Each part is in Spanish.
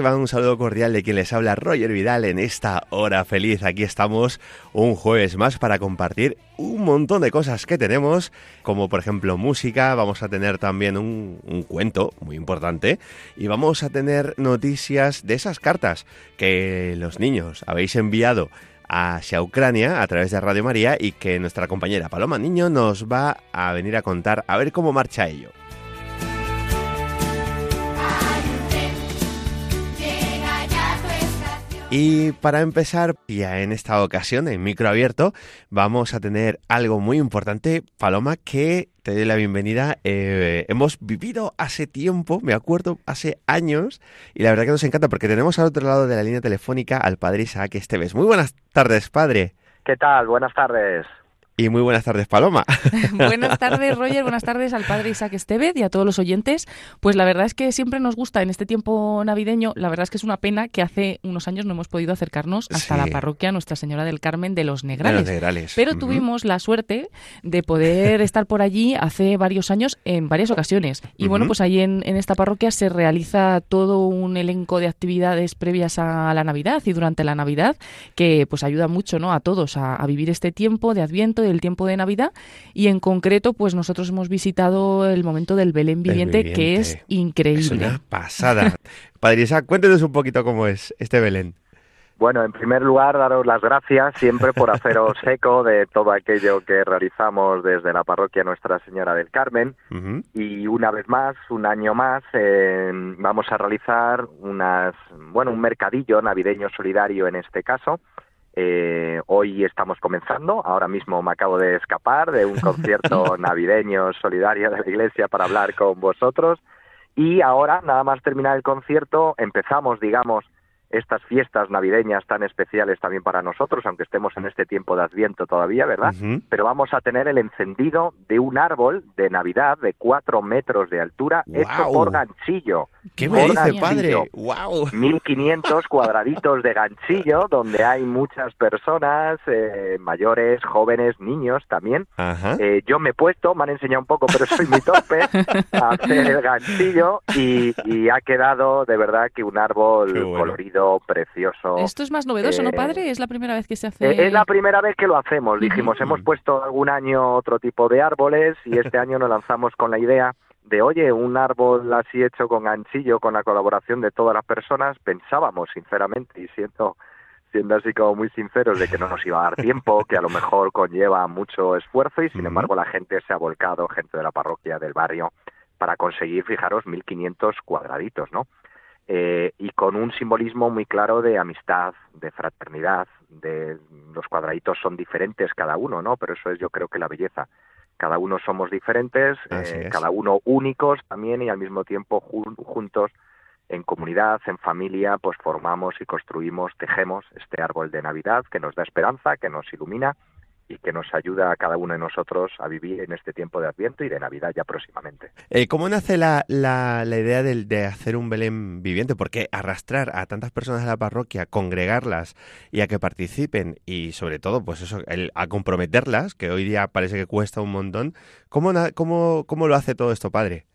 Un saludo cordial de quien les habla Roger Vidal en esta hora feliz. Aquí estamos un jueves más para compartir un montón de cosas que tenemos, como por ejemplo música, vamos a tener también un cuento muy importante y vamos a tener noticias de esas cartas que los niños habéis enviado hacia Ucrania a través de Radio María y que nuestra compañera Paloma Niño nos va a venir a contar a ver cómo marcha ello. Y para empezar, ya en esta ocasión, en micro abierto, vamos a tener algo muy importante, Paloma, que te doy la bienvenida. Eh, hemos vivido hace tiempo, me acuerdo, hace años, y la verdad que nos encanta porque tenemos al otro lado de la línea telefónica al padre Isaac Esteves. Muy buenas tardes, padre. ¿Qué tal? Buenas tardes. Y muy buenas tardes, Paloma. buenas tardes, Roger. Buenas tardes al padre Isaac Estevez y a todos los oyentes. Pues la verdad es que siempre nos gusta en este tiempo navideño. La verdad es que es una pena que hace unos años no hemos podido acercarnos hasta la parroquia Nuestra Señora del Carmen de los Negrales. De los Negrales. Pero tuvimos la suerte de poder estar por allí hace varios años en varias ocasiones. Y bueno, pues allí en, en, esta parroquia se realiza todo un elenco de actividades previas a la Navidad y durante la Navidad que pues ayuda mucho ¿no? a todos a, a vivir este tiempo de Adviento, el tiempo de Navidad y en concreto pues nosotros hemos visitado el momento del Belén viviente, viviente. que es increíble. Es una pasada. Padre Isaac, cuéntenos un poquito cómo es este Belén. Bueno, en primer lugar, daros las gracias siempre por haceros eco de todo aquello que realizamos desde la parroquia Nuestra Señora del Carmen. Uh -huh. Y una vez más, un año más, eh, vamos a realizar unas, bueno, un mercadillo navideño solidario en este caso. Eh, hoy estamos comenzando, ahora mismo me acabo de escapar de un concierto navideño solidario de la iglesia para hablar con vosotros. Y ahora, nada más terminar el concierto, empezamos, digamos, estas fiestas navideñas tan especiales también para nosotros, aunque estemos en este tiempo de Adviento todavía, ¿verdad? Uh -huh. Pero vamos a tener el encendido de un árbol de Navidad de cuatro metros de altura Wow. hecho por ganchillo. ¿Qué me dice, padre? ¡Wow! 1500 cuadraditos de ganchillo donde hay muchas personas, eh, mayores, jóvenes, niños también. Eh, yo me he puesto, me han enseñado un poco, pero soy muy torpe a hacer el ganchillo y, y ha quedado de verdad que un árbol bueno. colorido, precioso. Esto es más novedoso, ¿no, Eh, padre? Es la primera vez que se hace... Eh, Es la primera vez que lo hacemos. Dijimos, hemos puesto algún año otro tipo de árboles y este año nos lanzamos con la idea de, oye, un árbol así hecho con ganchillo, con la colaboración de todas las personas. Pensábamos, sinceramente, y siendo, siendo así como muy sinceros, de que no nos iba a dar tiempo, que a lo mejor conlleva mucho esfuerzo y, sin embargo, la gente se ha volcado, gente de la parroquia, del barrio, para conseguir, fijaros, 1.500 cuadraditos, ¿no? Eh, y con un simbolismo muy claro de amistad, de fraternidad, de los cuadraditos son diferentes cada uno, ¿no? Pero eso es yo creo que la belleza. Cada uno somos diferentes, eh, cada uno únicos también y al mismo tiempo jun- juntos en comunidad, en familia, pues formamos y construimos, tejemos este árbol de Navidad que nos da esperanza, que nos ilumina y que nos ayuda a cada uno de nosotros a vivir en este tiempo de Adviento y de Navidad ya próximamente. Eh, ¿Cómo nace la, la, la idea del- de, hacer un Belén viviente? Porque arrastrar a tantas personas de la parroquia, congregarlas y a que participen y sobre todo, pues eso, el- a comprometerlas, que hoy día parece que cuesta un montón, ¿cómo, cómo, cómo lo hace todo esto, padre?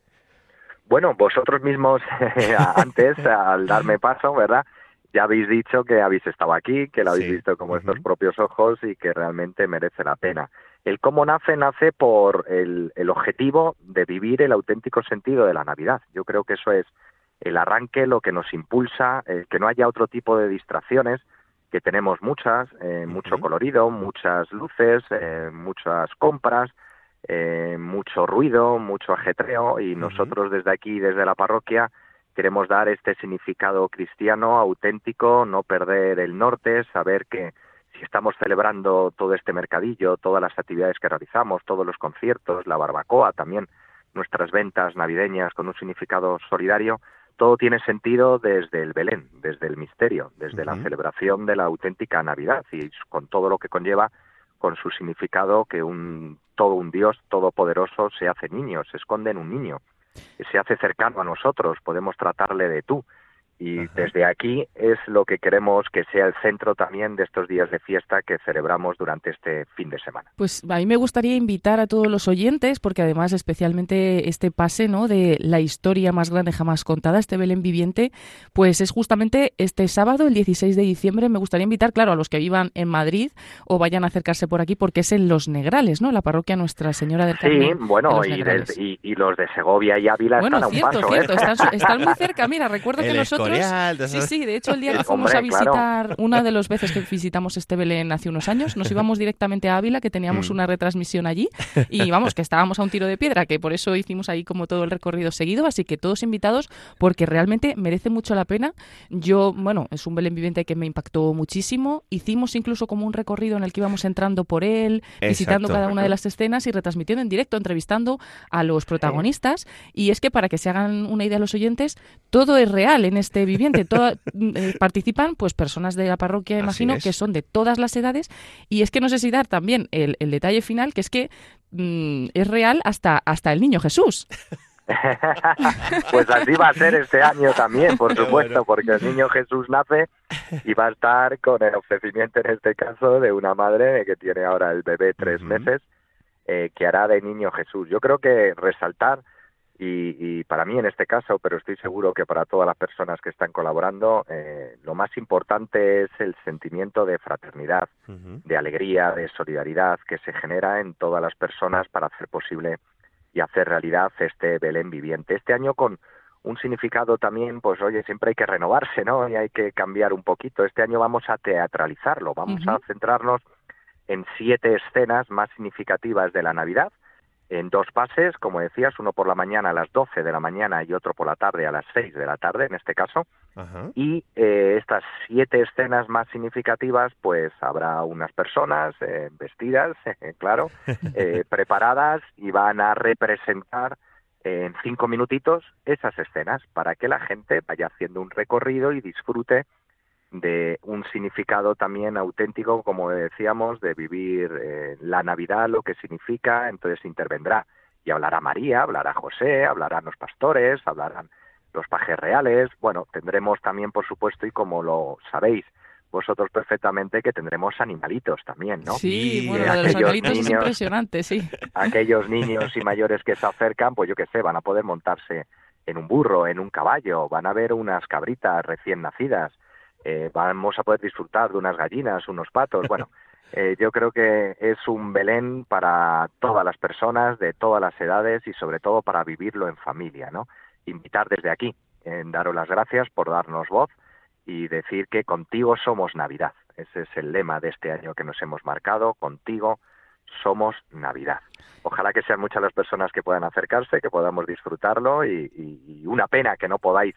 Bueno, vosotros mismos antes, al darme paso, ¿verdad? Ya habéis dicho que habéis estado aquí, que lo habéis Sí, visto con vuestros propios ojos y que realmente merece la pena. El cómo nace, nace por el, el objetivo de vivir el auténtico sentido de la Navidad. Yo creo que eso es el arranque, lo que nos impulsa, el que no haya otro tipo de distracciones, que tenemos muchas, eh, mucho colorido, muchas luces, eh, muchas compras, eh, mucho ruido, mucho ajetreo y nosotros desde aquí, desde la parroquia, queremos dar este significado cristiano auténtico, no perder el norte, saber que si estamos celebrando todo este mercadillo, todas las actividades que realizamos, todos los conciertos, la barbacoa, también nuestras ventas navideñas con un significado solidario, todo tiene sentido desde el Belén, desde el misterio, desde la celebración de la auténtica Navidad y con todo lo que conlleva con su significado que un todo un Dios todopoderoso se hace niño, se esconde en un niño, se hace cercano a nosotros, podemos tratarle de tú, y desde aquí es lo que queremos que sea el centro también de estos días de fiesta que celebramos durante este fin de semana. Pues a mí me gustaría invitar a todos los oyentes, porque además especialmente este pase ¿no? de la historia más grande jamás contada, este Belén viviente, pues es justamente este sábado, el 16 de diciembre. Me gustaría invitar, claro, a los que vivan en Madrid o vayan a acercarse por aquí, porque es en Los Negrales, ¿no? La parroquia Nuestra Señora del Carmen. Sí, bueno, y, los de Segovia y Ávila bueno, están a un paso. Cierto, están, están, muy cerca. Mira, recuerdo que nosotros Sí, sí, de hecho el día que fuimos a visitar, una de las veces que visitamos este Belén hace unos años, nos íbamos directamente a Ávila, que teníamos mm. una retransmisión allí, y vamos, que estábamos a un tiro de piedra, que por eso hicimos ahí como todo el recorrido seguido, así que todos invitados, porque realmente merece mucho la pena. Yo, bueno, es un Belén viviente que me impactó muchísimo, hicimos incluso como un recorrido en el que íbamos entrando por él, visitando cada una de las escenas y retransmitiendo en directo, entrevistando a los protagonistas, y es que para que se hagan una idea los oyentes, todo es real en este viviente. Eh, participan pues personas de la parroquia, imagino, que son de todas las edades. Y es que no sé si dar también el, detalle final, que es que mm, es real hasta, hasta el niño Jesús. pues así va a ser este año también, por supuesto, porque el niño Jesús nace y va a estar con el ofrecimiento, en este caso, de una madre que tiene ahora el bebé tres meses, eh, que hará de niño Jesús. Yo creo que resaltar y, para mí en este caso, pero estoy seguro que para todas las personas que están colaborando, eh, lo más importante es el sentimiento de fraternidad, de alegría, de solidaridad que se genera en todas las personas para hacer posible y hacer realidad este Belén viviente. Este año con un significado también, pues oye, siempre hay que renovarse, ¿no? Y hay que cambiar un poquito. Este año vamos a teatralizarlo, vamos a centrarnos en siete escenas más significativas de la Navidad en dos pases, como decías, uno por la mañana a las 12 de la mañana y otro por la tarde a las 6 de la tarde, en este caso. Y eh, estas siete escenas más significativas, pues habrá unas personas eh, vestidas, claro, eh, preparadas y van a representar en cinco minutitos esas escenas para que la gente vaya haciendo un recorrido y disfrute de un significado también auténtico, como decíamos, de vivir eh, la Navidad, lo que significa, entonces intervendrá y hablará María, hablará José, hablarán los pastores, hablarán los pajes reales, bueno, tendremos también, por supuesto, y como lo sabéis, vosotros perfectamente que tendremos animalitos también, ¿no? Sí, bueno, de los animalitos es impresionante, sí. Aquellos niños y mayores que se acercan, pues yo qué sé, van a poder montarse en un burro, en un caballo, van a ver unas cabritas recién nacidas, eh, vamos a poder disfrutar de unas gallinas, unos patos, bueno, eh, yo creo que es un Belén para todas las personas, de todas las edades y sobre todo para vivirlo en familia, ¿no? Invitar desde aquí, en daros las gracias por darnos voz y decir que contigo somos Navidad. Ese es el lema de este año que nos hemos marcado, contigo somos Navidad. Ojalá que sean muchas las personas que puedan acercarse, que podamos disfrutarlo y una pena que no podáis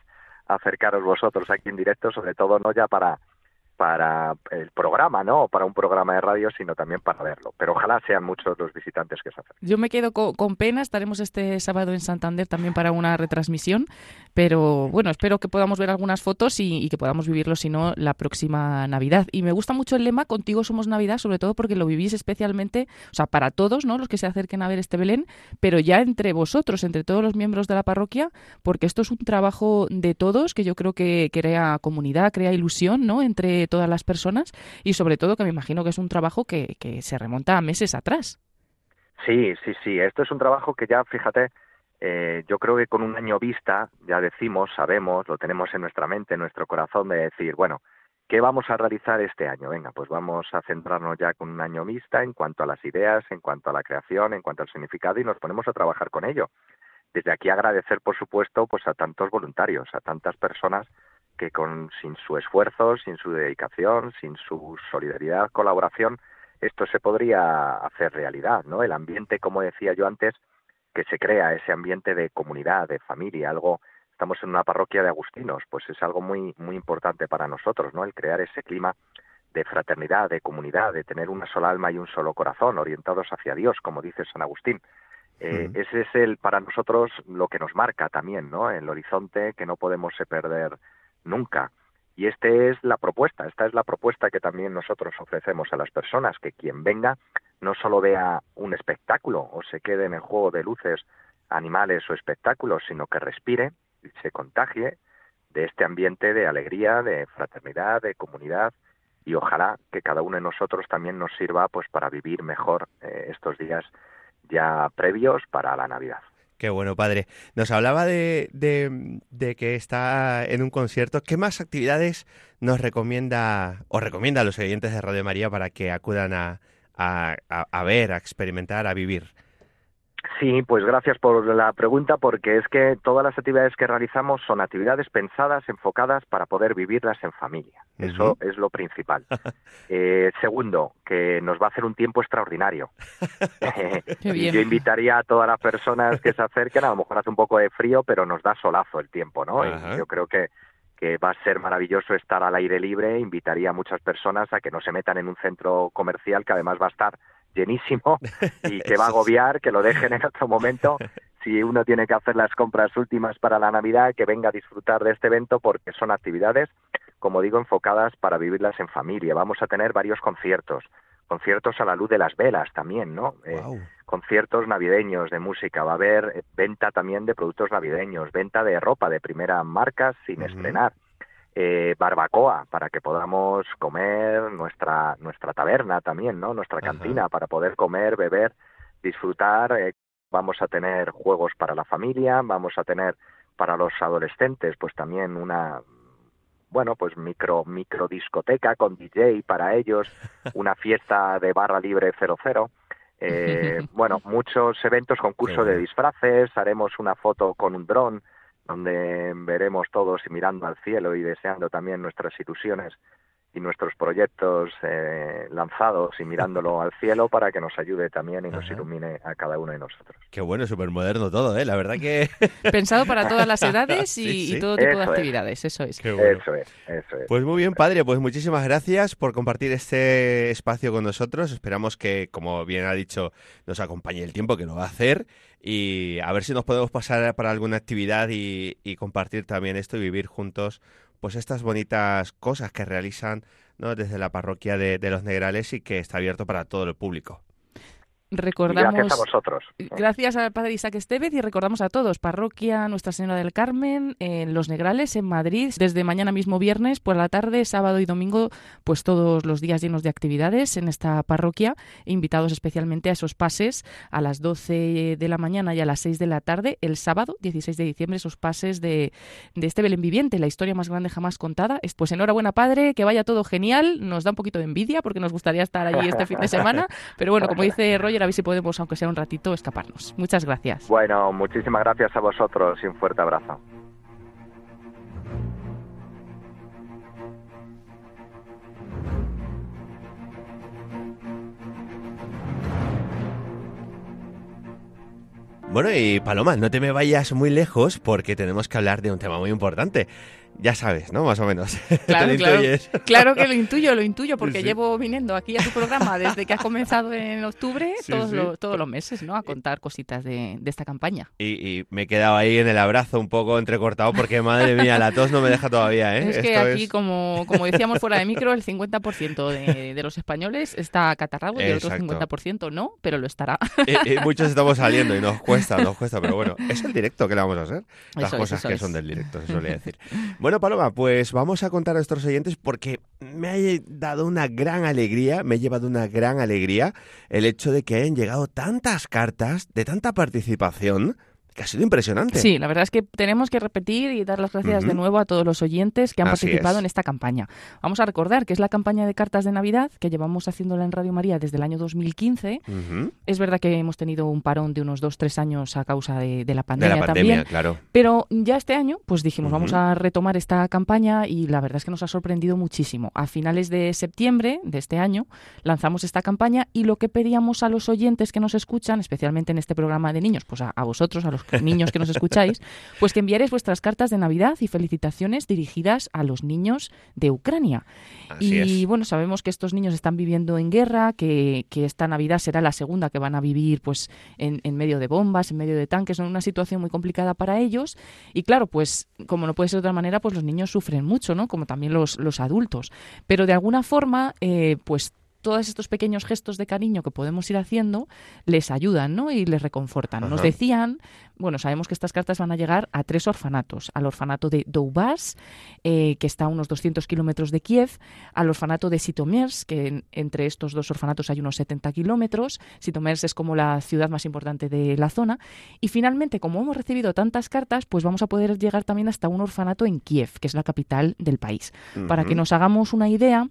acercaros vosotros aquí en directo, sobre todo no ya para para el programa, ¿no? Para un programa de radio, sino también para verlo. Pero ojalá sean muchos los visitantes que se acerquen. Yo me quedo con, pena, estaremos este sábado en Santander también para una retransmisión, pero bueno, espero que podamos ver algunas fotos y, que podamos vivirlo, si no, la próxima Navidad. Y me gusta mucho el lema, contigo somos Navidad, sobre todo porque lo vivís especialmente, o sea, para todos, ¿no? Los que se acerquen a ver este Belén, pero ya entre vosotros, entre todos los miembros de la parroquia, porque esto es un trabajo de todos que yo creo que crea comunidad, crea ilusión, ¿no? Entre todas las personas y sobre todo que me imagino que es un trabajo que, que se remonta a meses atrás. Sí, sí, sí. Esto es un trabajo que ya, fíjate, eh, yo creo que con un año vista ya decimos, sabemos, lo tenemos en nuestra mente, en nuestro corazón de decir, bueno, ¿qué vamos a realizar este año? Venga, pues vamos a centrarnos ya con un año vista en cuanto a las ideas, en cuanto a la creación, en cuanto al significado y nos ponemos a trabajar con ello. Desde aquí agradecer, por supuesto, pues a tantos voluntarios, a tantas personas que con, sin su esfuerzo, sin su dedicación, sin su solidaridad, colaboración, esto se podría hacer realidad, ¿no? El ambiente, como decía yo antes, que se crea, ese ambiente de comunidad, de familia, algo, estamos en una parroquia de agustinos, pues es algo muy, muy importante para nosotros, ¿no? El crear ese clima de fraternidad, de comunidad, de tener una sola alma y un solo corazón, orientados hacia Dios, como dice San Agustín. Eh, ese es el para nosotros lo que nos marca también, ¿no? El horizonte que no podemos perder nunca. Y esta es la propuesta, esta es la propuesta que también nosotros ofrecemos a las personas, que quien venga no solo vea un espectáculo o se quede en el juego de luces, animales o espectáculos, sino que respire y se contagie de este ambiente de alegría, de fraternidad, de comunidad y ojalá que cada uno de nosotros también nos sirva pues para vivir mejor eh, estos días ya previos para la Navidad. Qué bueno, padre. Nos hablaba de, de, que está en un concierto. ¿Qué más actividades nos recomienda o recomienda a los oyentes de Radio María para que acudan a, a, a ver, a experimentar, a vivir? Sí, pues gracias por la pregunta, porque es que todas las actividades que realizamos son actividades pensadas, enfocadas para poder vivirlas en familia. Eso es lo principal. Eh, segundo, que nos va a hacer un tiempo extraordinario. Yo invitaría a todas las personas que se acerquen, a lo mejor hace un poco de frío, pero nos da solazo el tiempo, ¿no? yo creo que que va a ser maravilloso estar al aire libre. Invitaría a muchas personas a que no se metan en un centro comercial que además va a estar llenísimo y que va a agobiar, que lo dejen en otro momento. Si uno tiene que hacer las compras últimas para la Navidad, que venga a disfrutar de este evento porque son actividades, como digo, enfocadas para vivirlas en familia. Vamos a tener varios conciertos, conciertos a la luz de las velas también, ¿no? Eh, conciertos navideños de música, va a haber eh, venta también de productos navideños, venta de ropa de primera marca sin estrenar eh, barbacoa para que podamos comer nuestra nuestra taberna también, ¿no? Nuestra cantina para poder comer, beber, disfrutar. Eh, vamos a tener juegos para la familia, vamos a tener para los adolescentes, pues también una bueno, pues micro micro discoteca con DJ para ellos, una fiesta de barra libre 00. Eh, bueno, muchos eventos, concurso de disfraces, haremos una foto con un dron donde veremos todos mirando al cielo y deseando también nuestras ilusiones y nuestros proyectos eh, lanzados y mirándolo al cielo para que nos ayude también y nos ilumine a cada uno de nosotros. Qué bueno, súper moderno todo, ¿eh? La verdad que... Pensado para todas las edades y, todo tipo de actividades, eso es. Eso es, eso es. Pues muy bien, padre, pues muchísimas gracias por compartir este espacio con nosotros. Esperamos que, como bien ha dicho, nos acompañe el tiempo que lo va a hacer y a ver si nos podemos pasar para alguna actividad y, y compartir también esto y vivir juntos pues estas bonitas cosas que realizan ¿no? desde la parroquia de, de Los Negrales y que está abierto para todo el público. Recordamos, gracias a vosotros. Gracias al Padre Isaac Estevez y recordamos a todos, Parroquia Nuestra Señora del Carmen en Los Negrales, en Madrid, desde mañana mismo viernes por la tarde, sábado y domingo, pues todos los días llenos de actividades en esta parroquia, invitados especialmente a esos pases a las 12 de la mañana y a las 6 de la tarde, el sábado 16 de diciembre, esos pases de, de este Belén viviente, la historia más grande jamás contada. Pues enhorabuena, Padre, que vaya todo genial, nos da un poquito de envidia porque nos gustaría estar allí este fin de semana, pero bueno, como dice Roger, a ver si podemos, aunque sea un ratito, escaparnos. Muchas gracias. Bueno, muchísimas gracias a vosotros y un fuerte abrazo. Bueno, y Paloma, no te me vayas muy lejos porque tenemos que hablar de un tema muy importante. Ya sabes, ¿no? Más o menos. Claro, claro, claro, que lo intuyo, lo intuyo, porque llevo viniendo aquí a tu programa desde que has comenzado en octubre, todos, Los, todos los meses, ¿no? A contar cositas de, esta campaña. Y, me he quedado ahí en el abrazo un poco entrecortado porque, madre mía, la tos no me deja todavía, ¿eh? Es que aquí, Como, como decíamos fuera de micro, el 50% de, de, los españoles está catarrado y el otro 50% no, pero lo estará. Y, muchos estamos saliendo y nos cuesta, nos cuesta, pero bueno, es el directo que le vamos a hacer. Las cosas que son del directo, se suele decir. Bueno, Paloma, pues vamos a contar a nuestros oyentes porque me ha dado una gran alegría, me ha llevado una gran alegría el hecho de que hayan llegado tantas cartas de tanta participación que ha sido impresionante. Sí, la verdad es que tenemos que repetir y dar las gracias de nuevo a todos los oyentes que han participado en esta campaña. Vamos a recordar que es la campaña de cartas de Navidad que llevamos haciéndola en Radio María desde el año 2015. Es verdad que hemos tenido un parón de unos dos, tres años a causa de, la pandemia, de la pandemia Claro. Pero ya este año, pues dijimos, vamos a retomar esta campaña y la verdad es que nos ha sorprendido muchísimo. A finales de septiembre de este año lanzamos esta campaña y lo que pedíamos a los oyentes que nos escuchan, especialmente en este programa de niños, pues a, a vosotros, a los niños que nos escucháis, pues que enviaréis vuestras cartas de Navidad y felicitaciones dirigidas a los niños de Ucrania. y bueno, sabemos que estos niños están viviendo en guerra, que, que, esta Navidad será la segunda que van a vivir pues en, en medio de bombas, en medio de tanques, en una situación muy complicada para ellos. Y claro, pues como no puede ser de otra manera, pues los niños sufren mucho, ¿no? Como también los, los adultos. Pero de alguna forma, eh, pues todos estos pequeños gestos de cariño que podemos ir haciendo les ayudan ¿no? y les reconfortan. Nos decían, bueno, sabemos que estas cartas van a llegar a tres orfanatos. Al orfanato de Doubas, eh, que está a unos 200 kilómetros de Kiev, al orfanato de Sitomers, que entre estos dos orfanatos hay unos 70 kilómetros. Sitomers es como la ciudad más importante de la zona. Y finalmente, como hemos recibido tantas cartas, pues vamos a poder llegar también hasta un orfanato en Kiev, que es la capital del país. Para que nos hagamos una idea,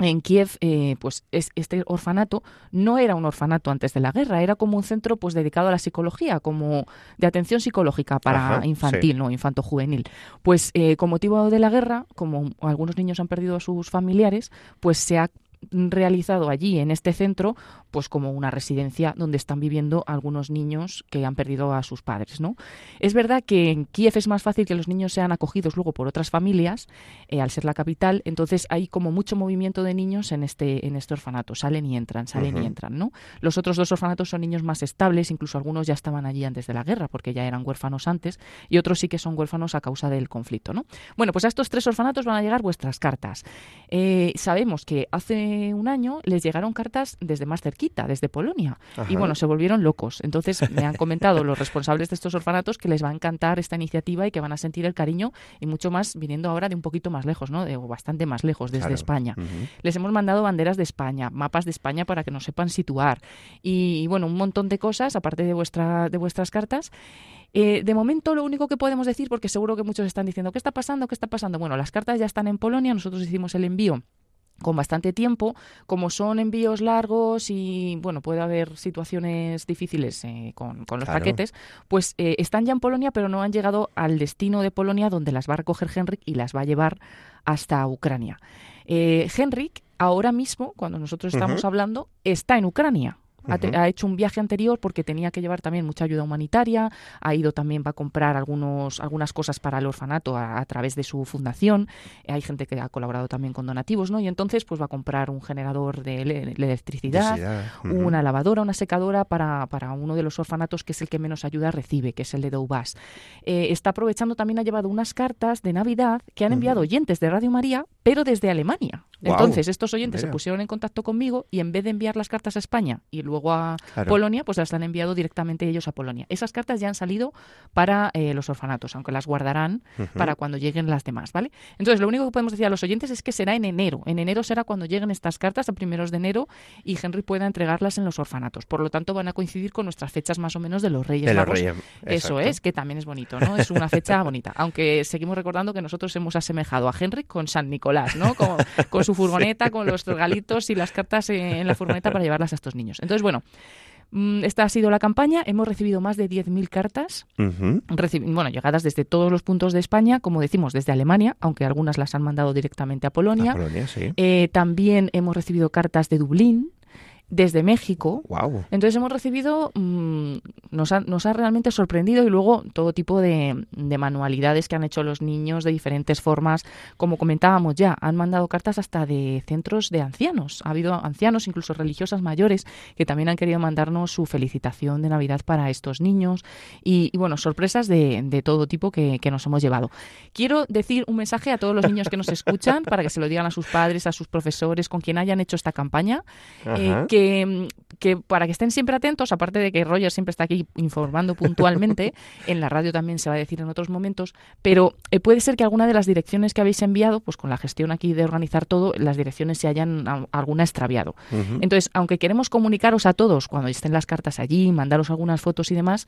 en Kiev, eh, pues este orfanato no era un orfanato antes de la guerra, era como un centro pues dedicado a la psicología, como de atención psicológica para infantil, no infanto juvenil. Pues eh, con motivo de la guerra, como algunos niños han perdido a sus familiares, pues se ha realizado allí en este centro pues como una residencia donde están viviendo algunos niños que han perdido a sus padres no es verdad que en Kiev es más fácil que los niños sean acogidos luego por otras familias eh, al ser la capital entonces hay como mucho movimiento de niños en este en este orfanato. Salen y entran salen y entran no los otros dos orfanatos son niños más estables incluso algunos ya estaban allí antes de la guerra porque ya eran huérfanos antes y otros sí que son huérfanos a causa del conflicto no bueno pues a estos tres orfanatos van a llegar vuestras cartas. Eh, sabemos que hace un año les llegaron cartas desde más cerquita, desde Polonia. Y bueno, se volvieron locos. Entonces me han comentado los responsables de estos orfanatos que les va a encantar esta iniciativa y que van a sentir el cariño y mucho más viniendo ahora de un poquito más lejos, ¿no? De bastante más lejos, desde España. Les hemos mandado banderas de España, mapas de España para que nos sepan situar. Y, bueno, un montón de cosas, aparte de, vuestra, de vuestras cartas. Eh, de momento, lo único que podemos decir, porque seguro que muchos están diciendo, ¿qué está pasando? ¿Qué está pasando? Bueno, las cartas ya están en Polonia, nosotros hicimos el envío con bastante tiempo, como son envíos largos y bueno, puede haber situaciones difíciles eh, con, los paquetes, pues eh, están ya en Polonia, pero no han llegado al destino de Polonia donde las va a recoger Henrik y las va a llevar hasta Ucrania. Eh, Henrik, ahora mismo, cuando nosotros estamos hablando, está en Ucrania ha, hecho un viaje anterior porque tenía que llevar también mucha ayuda humanitaria, ha ido también, va a comprar algunos, algunas cosas para el orfanato a, través de su fundación, hay gente que ha colaborado también con donativos, ¿no? Y entonces pues va a comprar un generador de, electricidad, una lavadora, una secadora para, para, uno de los orfanatos que es el que menos ayuda recibe, que es el de Doubas. Eh, está aprovechando también, ha llevado unas cartas de Navidad que han enviado oyentes de Radio María, pero desde Alemania. Entonces, estos oyentes se pusieron en contacto conmigo y en vez de enviar las cartas a España y luego a Polonia, pues las han enviado directamente ellos a Polonia. Esas cartas ya han salido para eh, los orfanatos, aunque las guardarán para cuando lleguen las demás, ¿vale? Entonces, lo único que podemos decir a los oyentes es que será en enero. En enero será cuando lleguen estas cartas a primeros de enero y Henry pueda entregarlas en los orfanatos. Por lo tanto, van a coincidir con nuestras fechas más o menos de los Reyes Magos. Eso es, que también es bonito, ¿no? Es una fecha bonita. Aunque seguimos recordando que nosotros hemos asemejado a Henry con San Nicolás, ¿no? Con, con su furgoneta, con los regalitos y las cartas en la furgoneta para llevarlas a estos niños. Entonces, bueno, mm, esta ha sido la campaña. Hemos recibido más de 10.000 cartas, bueno, llegadas desde todos los puntos de España, como decimos, desde Alemania, aunque algunas las han mandado directamente a Polonia. Eh, también hemos recibido cartas de Dublín, desde México. Entonces hemos recibido, mm, nos, ha, nos ha realmente sorprendido y luego todo tipo de, de, manualidades que han hecho los niños de diferentes formas. Como comentábamos ya, han mandado cartas hasta de centros de ancianos. Ha habido ancianos, incluso religiosas mayores, que también han querido mandarnos su felicitación de Navidad para estos niños. Y, bueno, sorpresas de, de todo tipo que, que, nos hemos llevado. Quiero decir un mensaje a todos los niños que nos escuchan para que se lo digan a sus padres, a sus profesores, con quien hayan hecho esta campaña. Eh, que, para que estén siempre atentos, aparte de que Roger siempre está aquí informando puntualmente, en la radio también se va a decir en otros momentos, pero eh, puede ser que alguna de las direcciones que habéis enviado, pues con la gestión aquí de organizar todo, las direcciones se hayan alguna extraviado. Entonces, aunque queremos comunicaros a todos cuando estén las cartas allí, mandaros algunas fotos y demás,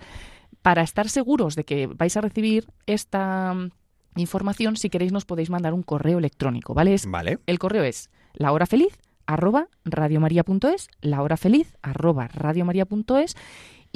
para estar seguros de que vais a recibir esta mm, información, si queréis nos podéis mandar un correo electrónico, ¿vale? vale. El correo es la hora feliz arroba radiomaria.es, la hora feliz arroba radiomaria.es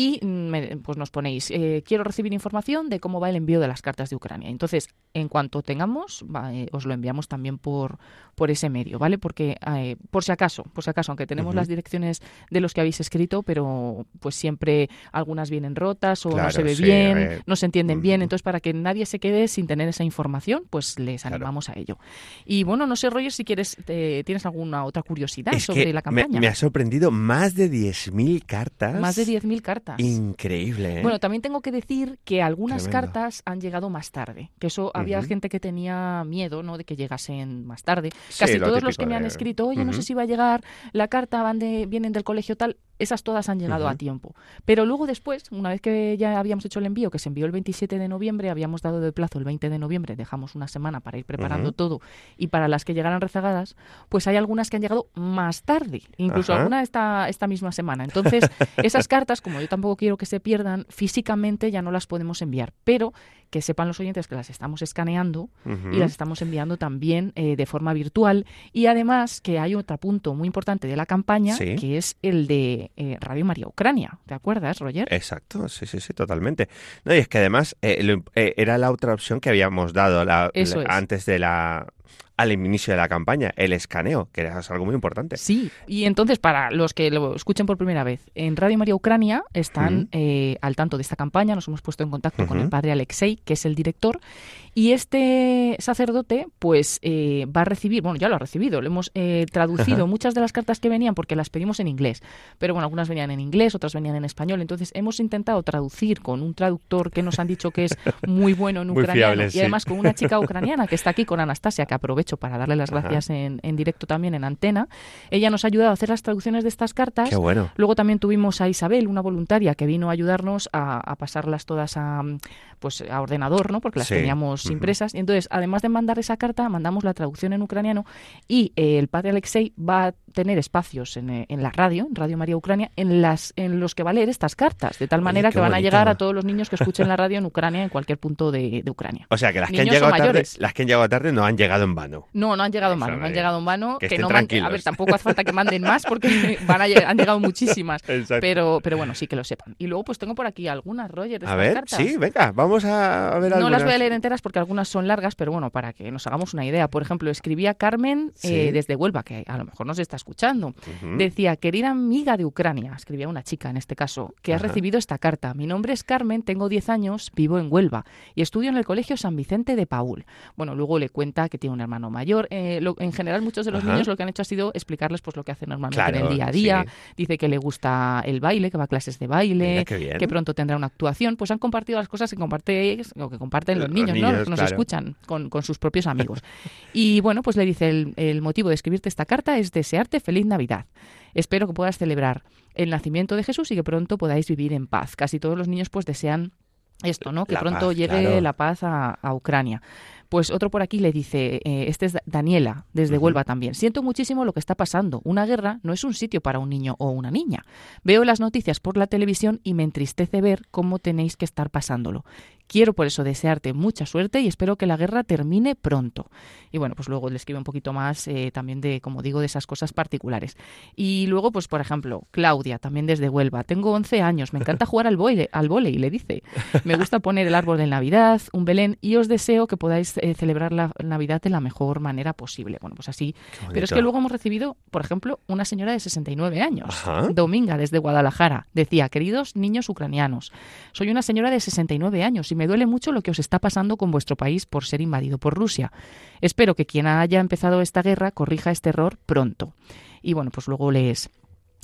y mm, pues nos ponéis, eh, quiero recibir información de cómo va el envío de las cartas de Ucrania. Entonces, en cuanto tengamos, eh, os lo enviamos también por, por ese medio, ¿vale? Porque, eh, por si acaso, por si acaso, aunque tenemos las direcciones de los que habéis escrito, pero pues siempre algunas vienen rotas o no se ve bien, no se entienden bien. Entonces, para que nadie se quede sin tener esa información, pues les animamos a ello. Y bueno, no sé, Roger, si quieres, tienes alguna otra curiosidad sobre la campaña. Me, me, ha sorprendido más de 10.000 cartas. Más de 10.000 cartas. Increíble. ¿eh? Bueno, también tengo que decir que algunas cartas han llegado más tarde. Que eso había gente que tenía miedo, ¿no? De que llegasen más tarde. Casi todos los que me han escrito, oye, no sé si va a llegar la carta, van de, vienen del colegio tal, esas todas han llegado a tiempo. Pero luego después, una vez que ya habíamos hecho el envío, que se envió el 27 de noviembre, habíamos dado de plazo el 20 de noviembre, dejamos una semana para ir preparando todo y para las que llegaran rezagadas, pues hay algunas que han llegado más tarde, incluso alguna esta, esta misma semana. Entonces, esas cartas, como yo tampoco quiero que se pierdan, físicamente ya no las podemos enviar, pero que sepan los oyentes que las estamos escaneando y las estamos enviando también eh, de forma virtual. Y además que hay otro punto muy importante de la campaña, que es el de eh, Radio María Ucrania. ¿Te acuerdas, Roger? Exacto, sí, sí, sí, totalmente. No, y es que además eh, era la otra opción que habíamos dado antes de la al inicio de la campaña, el escaneo, que es algo muy importante. Sí, y entonces para los que lo escuchen por primera vez, en Radio María Ucrania están eh, al tanto de esta campaña, nos hemos puesto en contacto con el padre Alexei, que es el director, y este sacerdote pues eh, va a recibir, bueno, ya lo ha recibido, le hemos eh, traducido muchas de las cartas que venían porque las pedimos en inglés, pero bueno, algunas venían en inglés, otras venían en español, entonces hemos intentado traducir con un traductor que nos han dicho que es muy bueno en ucraniano y además con una chica ucraniana que está aquí con Anastasia, que aprovecho para darle las gracias en, directo también en antena. Ella nos ha ayudado a hacer las traducciones de estas cartas. bueno. Luego también tuvimos a Isabel, una voluntaria que vino a ayudarnos a, pasarlas todas a, pues, a ordenador, ¿no? porque las teníamos impresas. Y entonces, además de mandar esa carta, mandamos la traducción en ucraniano y eh, el padre Alexei va a tener espacios en, eh, en, la radio, en Radio María Ucrania, en, las, en los que va a leer estas cartas, de tal manera que van a llegar a todos los niños que escuchen la radio en Ucrania, en cualquier punto de, Ucrania. O sea, que las que, han llegado tarde, las que han llegado tarde no han llegado en vano. No, no han llegado en vano, no han llegado en vano. Que, no A ver, tampoco hace falta que manden más porque van a han llegado muchísimas. Pero, pero bueno, sí que lo sepan. Y luego pues tengo por aquí algunas, Roger, A ver, sí, venga, vamos a ver algunas. No las voy a leer enteras porque algunas son largas, pero bueno, para que nos hagamos una idea. Por ejemplo, escribía Carmen eh, desde Huelva, que a lo mejor nos está escuchando. Decía, querida amiga de Ucrania, escribía una chica en este caso, que ha recibido esta carta. Mi nombre es Carmen, tengo 10 años, vivo en Huelva y estudio en el Colegio San Vicente de Paul. Bueno, luego le cuenta que tiene un hermano mayor. Eh, en general, muchos de los niños lo que han hecho ha sido explicarles pues lo que hacen normalmente en el día a día. Dice que le gusta el baile, que va a clases de baile, que pronto tendrá una actuación. Pues han compartido las cosas que, comparte, que comparten los, niños, ¿no? Los que nos escuchan con, sus propios amigos. y bueno, pues le dice, el, el motivo de escribirte esta carta es desearte feliz Navidad. Espero que puedas celebrar el nacimiento de Jesús y que pronto podáis vivir en paz. Casi todos los niños pues desean esto, ¿no? Que pronto llegue la paz a, Ucrania. Pues otro por aquí le dice, eh, este es Daniela, desde Huelva también. Siento muchísimo lo que está pasando. Una guerra no es un sitio para un niño o una niña. Veo las noticias por la televisión y me entristece ver cómo tenéis que estar pasándolo. Quiero por eso desearte mucha suerte y espero que la guerra termine pronto. Y bueno, pues luego le escribe un poquito más eh, también de, como digo, de esas cosas particulares. Y luego, pues por ejemplo, Claudia, también desde Huelva. Tengo 11 años, me encanta jugar al vole, al y le dice. Me gusta poner el árbol de Navidad, un Belén y os deseo que podáis eh, celebrar la Navidad de la mejor manera posible. Bueno, pues así. Pero es que luego hemos recibido, por ejemplo, una señora de 69 años, Dominga, desde Guadalajara. Decía, queridos niños ucranianos, soy una señora de 69 años y me duele mucho lo que os está pasando con vuestro país por ser invadido por Rusia. Espero que quien haya empezado esta guerra corrija este error pronto. Y bueno, pues luego les,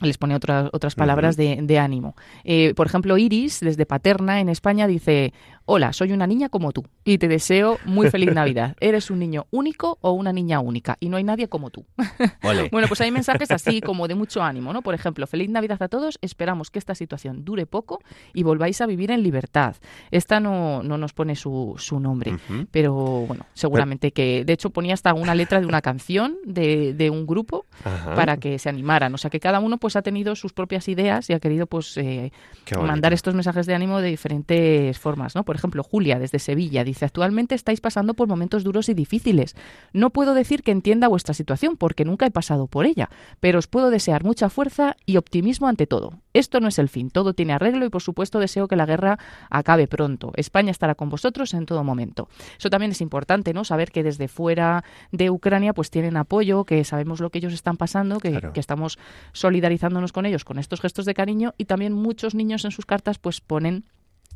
les pone otras otras palabras de, de, ánimo. Eh, por ejemplo, Iris, desde Paterna, en España, dice, hola, soy una niña como tú y te deseo muy feliz Navidad. ¿Eres un niño único o una niña única? Y no hay nadie como tú. bueno, pues hay mensajes así como de mucho ánimo, ¿no? Por ejemplo, feliz Navidad a todos, esperamos que esta situación dure poco y volváis a vivir en libertad. Esta no, no nos pone su, su nombre, pero bueno, seguramente que, de hecho, ponía hasta una letra de una canción de, de un grupo para que se animaran. O sea, que cada uno pues ha tenido sus propias ideas y ha querido pues eh, mandar estos mensajes de ánimo de diferentes formas, ¿no? Por por ejemplo, Julia desde Sevilla dice, actualmente estáis pasando por momentos duros y difíciles. No puedo decir que entienda vuestra situación porque nunca he pasado por ella, pero os puedo desear mucha fuerza y optimismo ante todo. Esto no es el fin, todo tiene arreglo y por supuesto deseo que la guerra acabe pronto. España estará con vosotros en todo momento. Eso también es importante, ¿no? Saber que desde fuera de Ucrania pues tienen apoyo, que sabemos lo que ellos están pasando, que, que estamos solidarizándonos con ellos con estos gestos de cariño y también muchos niños en sus cartas pues ponen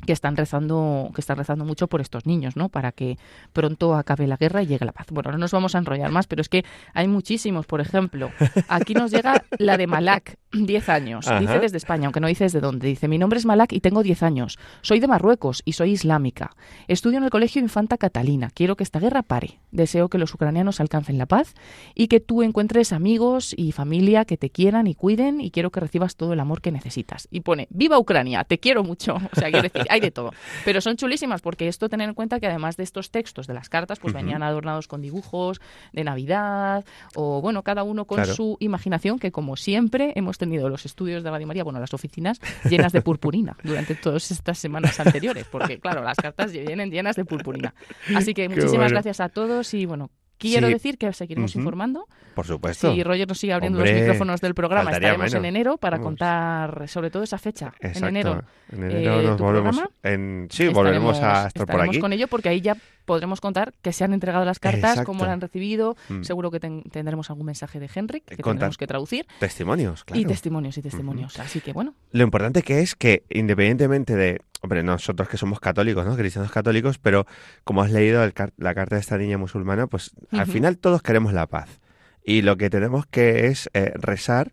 que están rezando que están rezando mucho por estos niños, ¿no? Para que pronto acabe la guerra y llegue la paz. Bueno, no nos vamos a enrollar más, pero es que hay muchísimos, por ejemplo. Aquí nos llega la de Malak, 10 años. Dice desde España, aunque no dice desde dónde. Dice, mi nombre es Malak y tengo 10 años. Soy de Marruecos y soy islámica. Estudio en el Colegio Infanta Catalina. Quiero que esta guerra pare. Deseo que los ucranianos alcancen la paz y que tú encuentres amigos y familia que te quieran y cuiden y quiero que recibas todo el amor que necesitas. Y pone, viva Ucrania, te quiero mucho. O sea, quiero decir, hay de todo. Pero son chulísimas porque esto tener en cuenta que además de estos textos de las cartas, pues venían adornados con dibujos de Navidad o bueno, cada uno con su imaginación que como siempre hemos tenido los estudios de Radio María, bueno, las oficinas llenas de purpurina durante todas estas semanas anteriores, porque claro, las cartas vienen llenas de purpurina. Así que muchísimas gracias a todos y bueno, Quiero decir que seguiremos informando. Por supuesto. Si Roger nos sigue abriendo los micrófonos del programa, estaremos en enero para contar sobre todo esa fecha. En enero. En enero eh, nos volvemos. En... Sí, volveremos a estar por aquí. con ello porque ahí ya podremos contar que se han entregado las cartas, cómo las han recibido. Mm. Seguro que tendremos algún mensaje de Henrik que tendremos que traducir. Testimonios, claro. Y testimonios y testimonios. Así que bueno. Lo importante que es que independientemente de Hombre, nosotros que somos católicos, ¿no? Cristianos católicos, pero como has leído la carta de esta niña musulmana, pues al final todos queremos la paz. Y lo que tenemos que es eh, rezar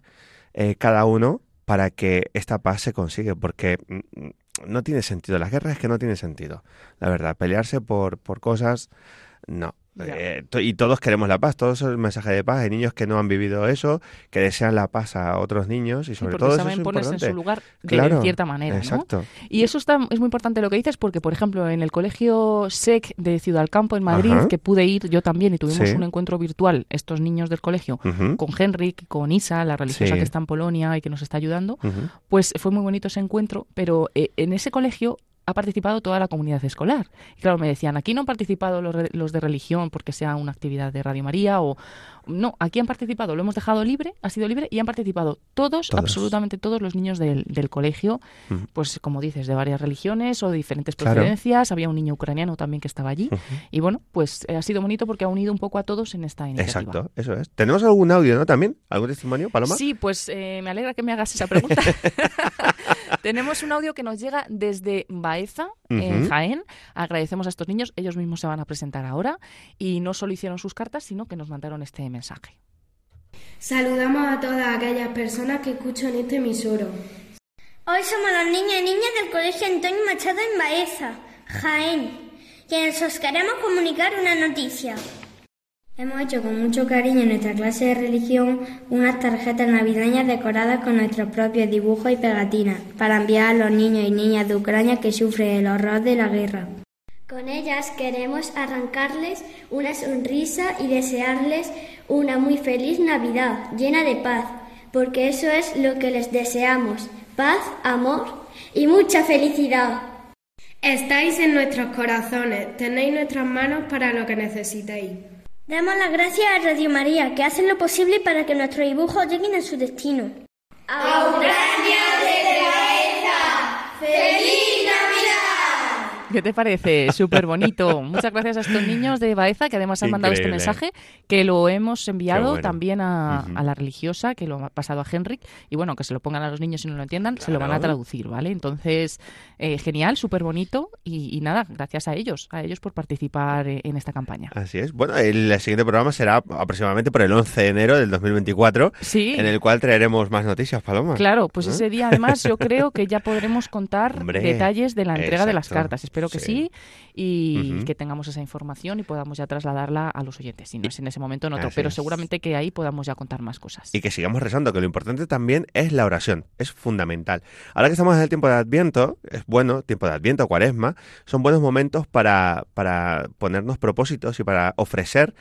eh, cada uno para que esta paz se consiga, porque mm, no tiene sentido. Las guerras es que no tiene sentido. La verdad, pelearse por, por cosas, no. Eh, y todos queremos la paz, todos son el mensaje de paz. Hay niños que no han vivido eso, que desean la paz a otros niños y sobre todo saben ponerse en su lugar de, cierta manera. Exacto. Y eso está, es muy importante lo que dices porque, por ejemplo, en el colegio SEC de Ciudad del Campo en Madrid, que pude ir yo también y tuvimos un encuentro virtual, estos niños del colegio, con Henrik, con Isa, la religiosa que está en Polonia y que nos está ayudando, pues fue muy bonito ese encuentro, pero eh, en ese colegio ha participado toda la comunidad escolar. Y claro, me decían, aquí no han participado los, los, de religión porque sea una actividad de Radio María o, no, aquí han participado, lo hemos dejado libre, ha sido libre y han participado todos, absolutamente todos los niños del, colegio, pues como dices, de varias religiones o de diferentes procedencias. Había un niño ucraniano también que estaba allí. Y bueno, pues eh, ha sido bonito porque ha unido un poco a todos en esta iniciativa. Exacto, eso es. ¿Tenemos algún audio, no? También, algún testimonio, Paloma. Sí, pues eh, me alegra que me hagas esa pregunta. Tenemos un audio que nos llega desde Baeza, en Jaén. Agradecemos a estos niños, ellos mismos se van a presentar ahora y no solo hicieron sus cartas, sino que nos mandaron este mensaje. Saludamos a todas aquellas personas que escuchan este emisoro. Hoy somos los niños y niñas del Colegio Antonio Machado en Baeza, Jaén, quienes os queremos comunicar una noticia. Hemos hecho con mucho cariño en nuestra clase de religión unas tarjetas navideñas decoradas con nuestros propios dibujos y pegatinas para enviar a los niños y niñas de Ucrania que sufren el horror de la guerra. Con ellas queremos arrancarles una sonrisa y desearles una muy feliz Navidad llena de paz, porque eso es lo que les deseamos, paz, amor y mucha felicidad. Estáis en nuestros corazones, tenéis nuestras manos para lo que necesitéis. Damos las gracias a Radio María, que hacen lo posible para que nuestros dibujos lleguen a su destino. ¡A Ucrania desde Baeza! ¡Feliz ¿Qué te parece? Súper bonito. Muchas gracias a estos niños de Baeza que además han mandado este mensaje, que lo hemos enviado también a, la religiosa, que lo ha pasado a Henrik. Y bueno, que se lo pongan a los niños y no lo entiendan, se lo van a traducir, ¿vale? Entonces, eh, genial, súper bonito. Y, nada, gracias a ellos, a ellos por participar eh, en esta campaña. Así es. Bueno, el siguiente programa será aproximadamente por el 11 de enero del 2024, sí. en el cual traeremos más noticias, Paloma. Claro, pues ¿Eh? ese día además yo creo que ya podremos contar detalles de la entrega de las cartas espero que sí, y que tengamos esa información y podamos ya trasladarla a los oyentes. Si no es en ese momento, en otro, pero seguramente que ahí podamos ya contar más cosas. Y que sigamos rezando, que lo importante también es la oración, es fundamental. Ahora que estamos en el tiempo de Adviento, es bueno, tiempo de Adviento, Cuaresma, son buenos momentos para, para ponernos propósitos y para ofrecer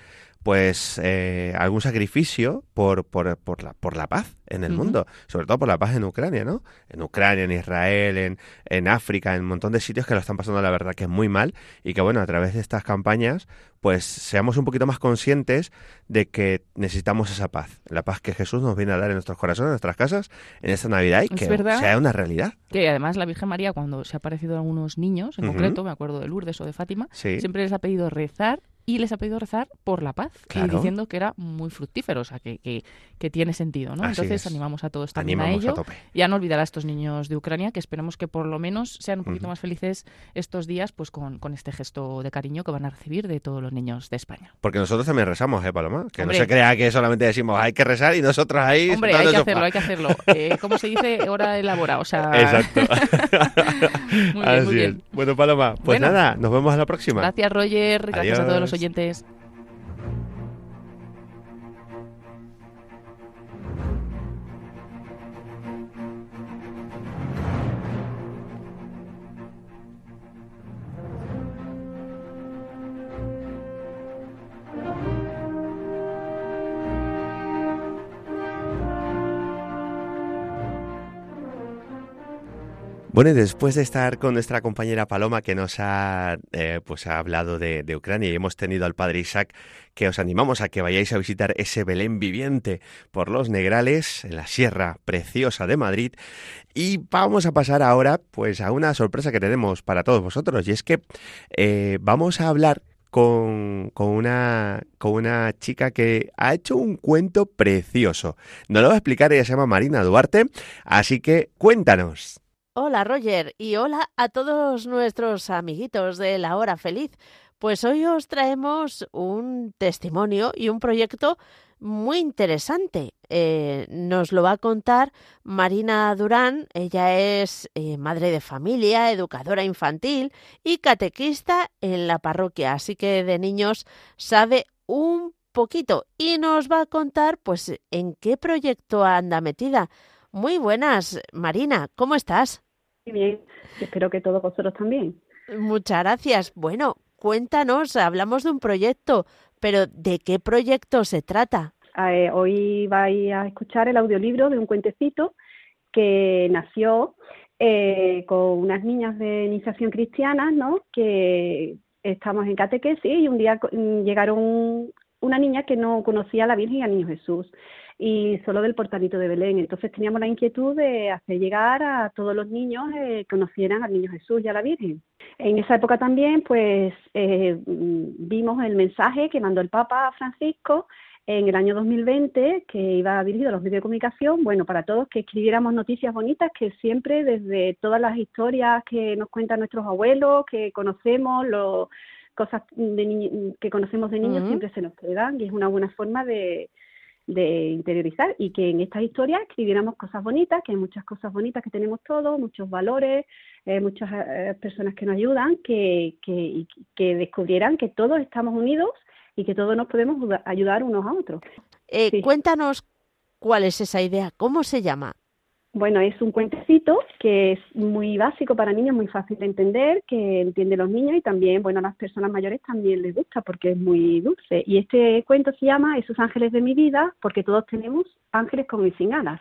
pues eh, algún sacrificio por, por, por, la, por la paz en el mundo, sobre todo por la paz en Ucrania, ¿no? En Ucrania, en Israel, en, en África, en un montón de sitios que lo están pasando la verdad que es muy mal y que bueno, a través de estas campañas pues seamos un poquito más conscientes de que necesitamos esa paz, la paz que Jesús nos viene a dar en nuestros corazones, en nuestras casas, en esta Navidad y que sea una realidad. Que además la Virgen María cuando se ha aparecido a algunos niños, en concreto, me acuerdo de Lourdes o de Fátima, siempre les ha pedido rezar y les ha pedido rezar por la paz, y diciendo que era muy fructífero, o sea, que, que, tiene sentido, ¿no? Entonces animamos a todos también a ello. y a no olvidar a estos niños de Ucrania, que esperemos que por lo menos sean un poquito más felices estos días, pues con, con, este gesto de cariño que van a recibir de todos los niños de España. Porque nosotros también rezamos, ¿eh, Paloma? Que no se crea que solamente decimos hay que rezar y nosotros ahí... Hombre, hay que hacerlo, hay que hacerlo. Eh, ¿Cómo se dice? Hora elabora, o sea... Exacto. muy bien, muy bien. Bueno, Paloma, pues nada, nos vemos a la próxima. Gracias, Roger. Gracias a todos los oyentes. Bueno, y después de estar con nuestra compañera Paloma que nos ha, eh, pues ha hablado de, Ucrania y hemos tenido al padre Isaac que os animamos a que vayáis a visitar ese Belén viviente por los Negrales en la Sierra Preciosa de Madrid y vamos a pasar ahora pues a una sorpresa que tenemos para todos vosotros y es que eh, vamos a hablar con, con, una, con una chica que ha hecho un cuento precioso. Nos lo va a explicar, ella se llama Marina Duarte, así que cuéntanos. Hola Roger y hola a todos nuestros amiguitos de la hora feliz. Pues hoy os traemos un testimonio y un proyecto muy interesante. Eh, nos lo va a contar Marina Durán. Ella es eh, madre de familia, educadora infantil y catequista en la parroquia. Así que de niños sabe un poquito y nos va a contar pues en qué proyecto anda metida. Muy buenas, Marina, ¿cómo estás? Bien. Espero que todos vosotros también. Muchas gracias. Bueno, cuéntanos, hablamos de un proyecto, pero ¿de qué proyecto se trata? Eh, hoy vais a escuchar el audiolibro de un cuentecito que nació eh, con unas niñas de iniciación cristiana, ¿no? Que estamos en catequesis y un día llegaron una niña que no conocía a la Virgen y al Niño Jesús y solo del portalito de Belén. Entonces teníamos la inquietud de hacer llegar a todos los niños eh, que conocieran al Niño Jesús y a la Virgen. En esa época también, pues, eh, vimos el mensaje que mandó el Papa Francisco en el año 2020, que iba dirigido a los medios de comunicación, bueno, para todos que escribiéramos noticias bonitas que siempre desde todas las historias que nos cuentan nuestros abuelos, que conocemos, los cosas de que conocemos de niños siempre se nos quedan y es una buena forma de, de interiorizar y que en estas historias escribiéramos cosas bonitas, que hay muchas cosas bonitas que tenemos todos, muchos valores, eh, muchas eh, personas que nos ayudan, que, que, que descubrieran que todos estamos unidos y que todos nos podemos ayudar unos a otros. Eh, Cuéntanos cuál es esa idea, cómo se llama. Bueno, es un cuentecito que es muy básico para niños, muy fácil de entender, que entienden los niños y también, bueno, a las personas mayores también les gusta porque es muy dulce. Y este cuento se llama Esos ángeles de mi vida, porque todos tenemos ángeles con y sin alas.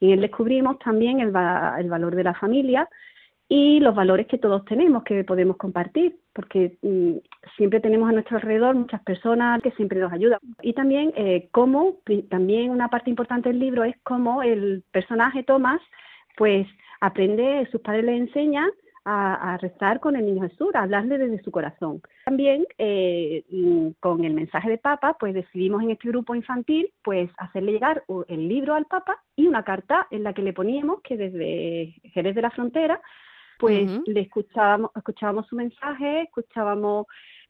Y en él descubrimos también el, el valor de la familia, y los valores que todos tenemos, que podemos compartir, porque mm, siempre tenemos a nuestro alrededor muchas personas que siempre nos ayudan. Y también eh, cómo, también una parte importante del libro es cómo el personaje Tomás, pues aprende, sus padres le enseñan a, rezar con el niño Jesús, a hablarle desde su corazón. También eh, mm, con el mensaje de Papa, pues decidimos en este grupo infantil, pues hacerle llegar el libro al Papa y una carta en la que le poníamos que desde Jerez de la Frontera pues le escuchábamos, escuchábamos su mensaje, escuchábamos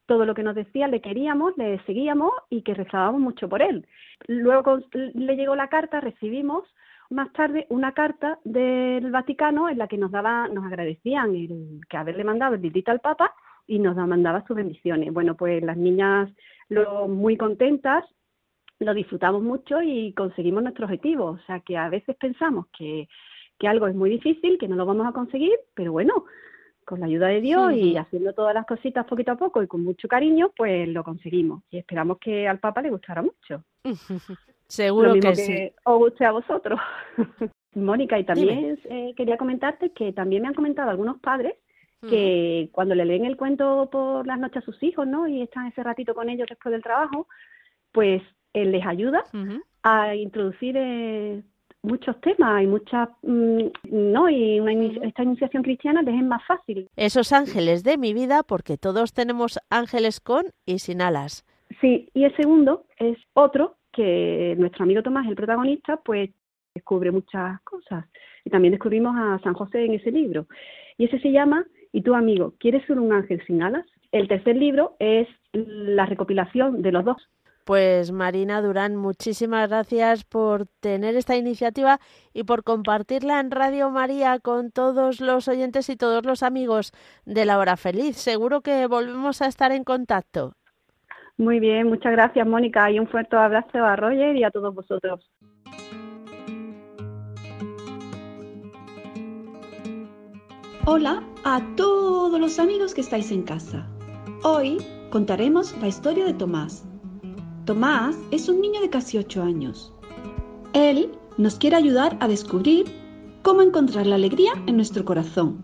todo lo que nos decía, le queríamos, le seguíamos y que rezábamos mucho por él. Luego le llegó la carta, recibimos más tarde una carta del Vaticano en la que nos daba, nos agradecían el que haberle mandado el librito al Papa y nos mandaba sus bendiciones. Bueno, pues las niñas lo, muy contentas, lo disfrutamos mucho y conseguimos nuestro objetivo. O sea que a veces pensamos que que algo es muy difícil, que no lo vamos a conseguir, pero bueno, con la ayuda de Dios y haciendo todas las cositas poquito a poco y con mucho cariño, pues lo conseguimos. Y esperamos que al Papa le gustara mucho. Seguro que, sí. Os guste a vosotros. Mónica, y también eh, quería comentarte que también me han comentado algunos padres que cuando le leen el cuento por las noches a sus hijos, ¿no? Y están ese ratito con ellos después del trabajo, pues él les ayuda a introducir eh, muchos temas y muchas, mm, ¿no? Y esta iniciación cristiana les es más fácil. Esos ángeles de mi vida, porque todos tenemos ángeles con y sin alas. Sí, y el segundo es otro que nuestro amigo Tomás, el protagonista, pues descubre muchas cosas. Y también descubrimos a San José en ese libro. Y ese se llama ¿Y tu amigo, quieres ser un ángel sin alas? El tercer libro es la recopilación de los dos. Pues Marina Durán, muchísimas gracias por tener esta iniciativa y por compartirla en Radio María con todos los oyentes y todos los amigos de la hora feliz. Seguro que volvemos a estar en contacto. Muy bien, muchas gracias Mónica y un fuerte abrazo a Roger y a todos vosotros. Hola a todos los amigos que estáis en casa. Hoy contaremos la historia de Tomás Tomás es un niño de casi 8 años. Él nos quiere ayudar a descubrir cómo encontrar la alegría en nuestro corazón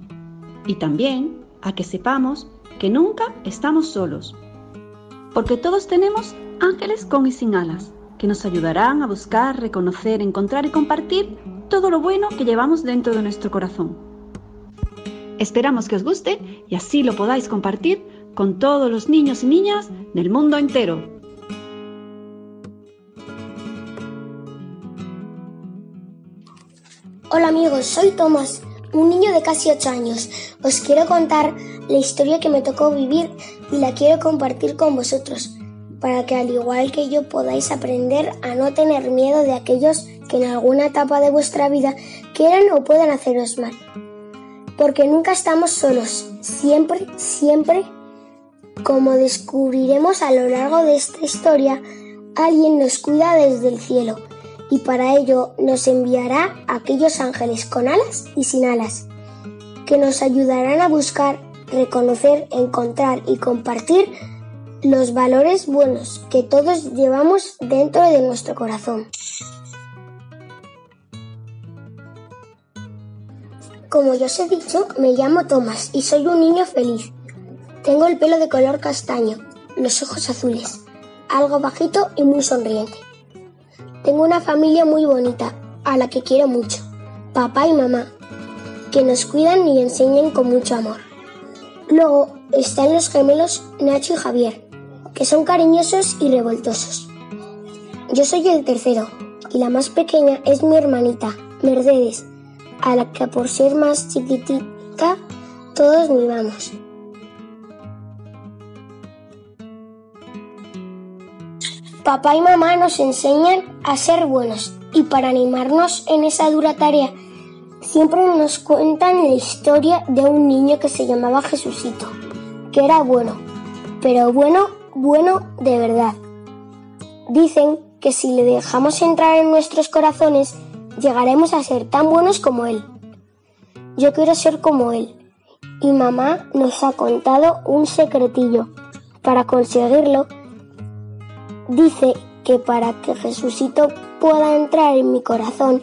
y también a que sepamos que nunca estamos solos. Porque todos tenemos ángeles con y sin alas que nos ayudarán a buscar, reconocer, encontrar y compartir todo lo bueno que llevamos dentro de nuestro corazón. Esperamos que os guste y así lo podáis compartir con todos los niños y niñas del mundo entero. Hola amigos, soy Tomás, un niño de casi 8 años. Os quiero contar la historia que me tocó vivir y la quiero compartir con vosotros, para que al igual que yo podáis aprender a no tener miedo de aquellos que en alguna etapa de vuestra vida quieran o puedan haceros mal. Porque nunca estamos solos, siempre, siempre, como descubriremos a lo largo de esta historia, alguien nos cuida desde el cielo y para ello nos enviará aquellos ángeles con alas y sin alas, que nos ayudarán a buscar, reconocer, encontrar y compartir los valores buenos que todos llevamos dentro de nuestro corazón. Como ya os he dicho, me llamo Tomás y soy un niño feliz. Tengo el pelo de color castaño, los ojos azules, algo bajito y muy sonriente. Tengo una familia muy bonita, a la que quiero mucho, papá y mamá, que nos cuidan y enseñan con mucho amor. Luego están los gemelos Nacho y Javier, que son cariñosos y revoltosos. Yo soy el tercero y la más pequeña es mi hermanita, Mercedes, a la que por ser más chiquitita todos mimamos. Papá y mamá nos enseñan a ser buenos y para animarnos en esa dura tarea siempre nos cuentan la historia de un niño que se llamaba Jesucito, que era bueno, pero bueno, bueno de verdad. Dicen que si le dejamos entrar en nuestros corazones, llegaremos a ser tan buenos como Él. Yo quiero ser como Él. Y mamá nos ha contado un secretillo. Para conseguirlo, dice que para que Jesucito pueda entrar en mi corazón,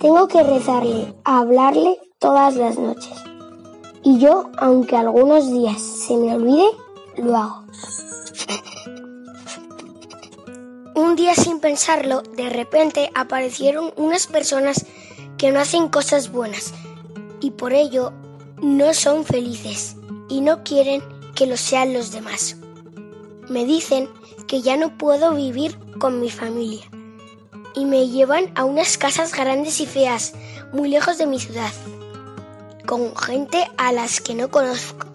tengo que rezarle, hablarle todas las noches. Y yo, aunque algunos días se me olvide, lo hago. Un día sin pensarlo, de repente aparecieron unas personas que no hacen cosas buenas y por ello no son felices y no quieren que lo sean los demás. Me dicen que ya no puedo vivir con mi familia y me llevan a unas casas grandes y feas, muy lejos de mi ciudad, con gente a las que no conozco.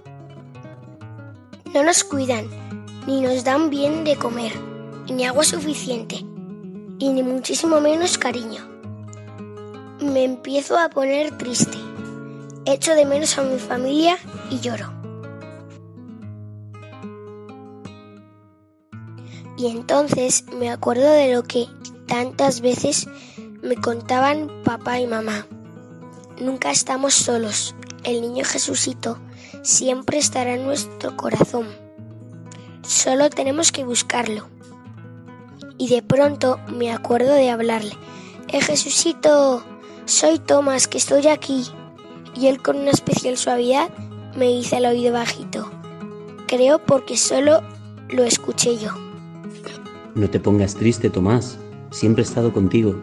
No nos cuidan, ni nos dan bien de comer, ni agua suficiente, y ni muchísimo menos cariño. Me empiezo a poner triste, echo de menos a mi familia y lloro. Y entonces me acuerdo de lo que tantas veces me contaban papá y mamá. Nunca estamos solos. El niño Jesucito siempre estará en nuestro corazón. Solo tenemos que buscarlo. Y de pronto me acuerdo de hablarle. Eh, Jesucito, soy Tomás, que estoy aquí. Y él con una especial suavidad me dice al oído bajito. Creo porque solo lo escuché yo. No te pongas triste, Tomás. Siempre he estado contigo.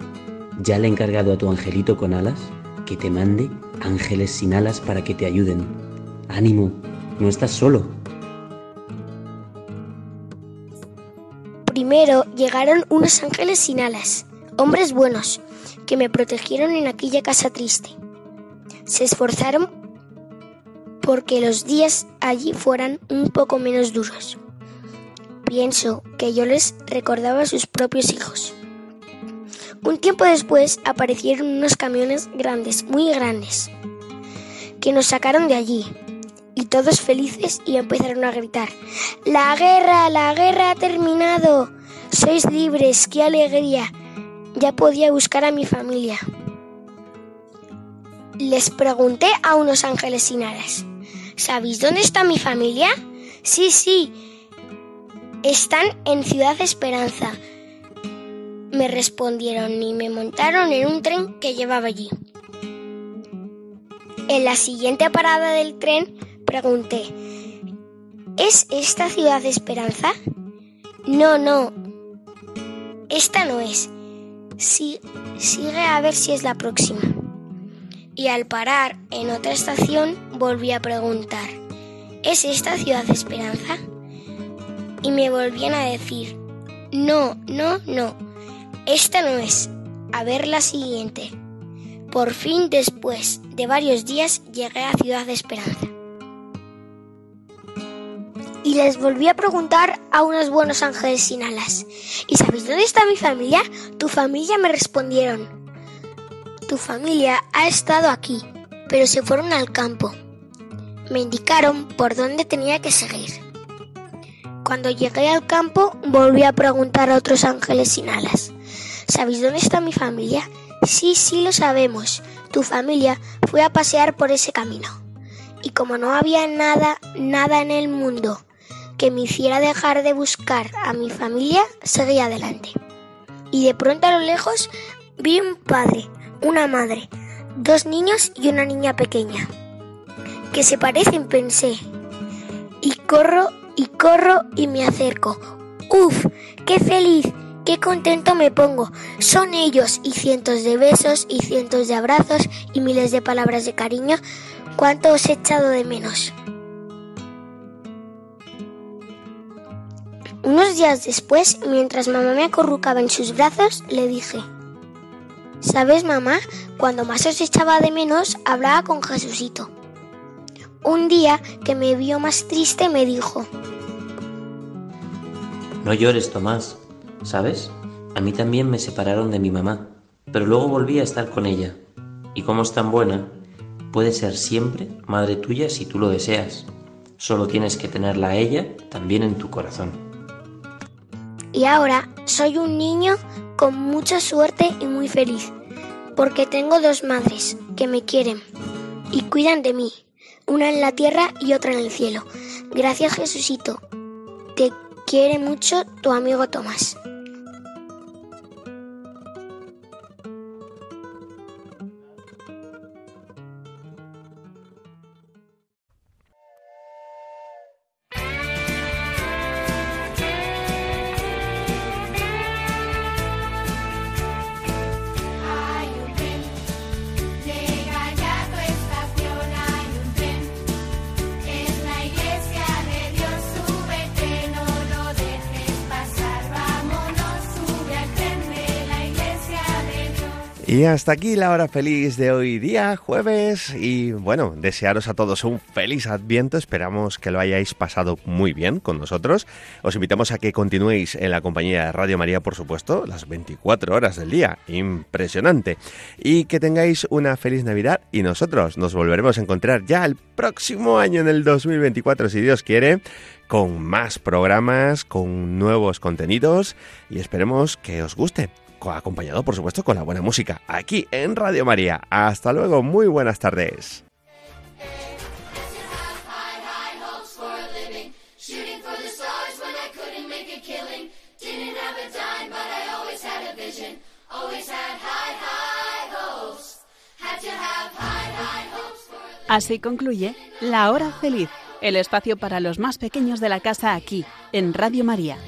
¿Ya le he encargado a tu angelito con alas que te mande ángeles sin alas para que te ayuden? Ánimo, no estás solo. Primero llegaron unos ángeles sin alas, hombres buenos, que me protegieron en aquella casa triste. Se esforzaron porque los días allí fueran un poco menos duros. Pienso que yo les recordaba a sus propios hijos. Un tiempo después aparecieron unos camiones grandes, muy grandes, que nos sacaron de allí. Y todos felices y empezaron a gritar, ¡La guerra! ¡La guerra ha terminado! ¡Sois libres! ¡Qué alegría! Ya podía buscar a mi familia. Les pregunté a unos ángeles sin alas, ¿sabéis dónde está mi familia? Sí, sí, están en Ciudad Esperanza, me respondieron y me montaron en un tren que llevaba allí. En la siguiente parada del tren pregunté, ¿es esta ciudad Esperanza? No, no, esta no es. sigue a ver si es la próxima. Y al parar en otra estación volví a preguntar, ¿es esta ciudad Esperanza? Y me volvían a decir, no, no, no esta no es. A ver la siguiente. Por fin, después de varios días, llegué a Ciudad de Esperanza. Y les volví a preguntar a unos buenos ángeles sin alas. ¿Y sabéis dónde está mi familia? Tu familia me respondieron. Tu familia ha estado aquí, pero se fueron al campo. Me indicaron por dónde tenía que seguir. Cuando llegué al campo, volví a preguntar a otros ángeles sin alas. ¿Sabéis dónde está mi familia? Sí, sí lo sabemos. Tu familia fue a pasear por ese camino. Y como no había nada, nada en el mundo que me hiciera dejar de buscar a mi familia, seguí adelante. Y de pronto a lo lejos vi un padre, una madre, dos niños y una niña pequeña. Que se parecen, pensé. Y corro y corro y me acerco. ¡Uf! ¡Qué feliz! Qué contento me pongo. Son ellos y cientos de besos y cientos de abrazos y miles de palabras de cariño. ¿Cuánto os he echado de menos? Unos días después, mientras mamá me acurrucaba en sus brazos, le dije, ¿Sabes, mamá? Cuando más os echaba de menos, hablaba con Jesucito. Un día que me vio más triste me dijo, No llores, Tomás. ¿Sabes? A mí también me separaron de mi mamá, pero luego volví a estar con ella. Y como es tan buena, puede ser siempre madre tuya si tú lo deseas. Solo tienes que tenerla a ella también en tu corazón. Y ahora soy un niño con mucha suerte y muy feliz, porque tengo dos madres que me quieren y cuidan de mí, una en la tierra y otra en el cielo. Gracias Jesucito. Te quiere mucho tu amigo Tomás. Y hasta aquí la hora feliz de hoy día, jueves. Y bueno, desearos a todos un feliz adviento. Esperamos que lo hayáis pasado muy bien con nosotros. Os invitamos a que continuéis en la compañía de Radio María, por supuesto, las 24 horas del día. Impresionante. Y que tengáis una feliz Navidad. Y nosotros nos volveremos a encontrar ya el próximo año, en el 2024, si Dios quiere con más programas, con nuevos contenidos y esperemos que os guste acompañado por supuesto con la buena música, aquí en Radio María. Hasta luego, muy buenas tardes. Así concluye La Hora Feliz, el espacio para los más pequeños de la casa aquí, en Radio María.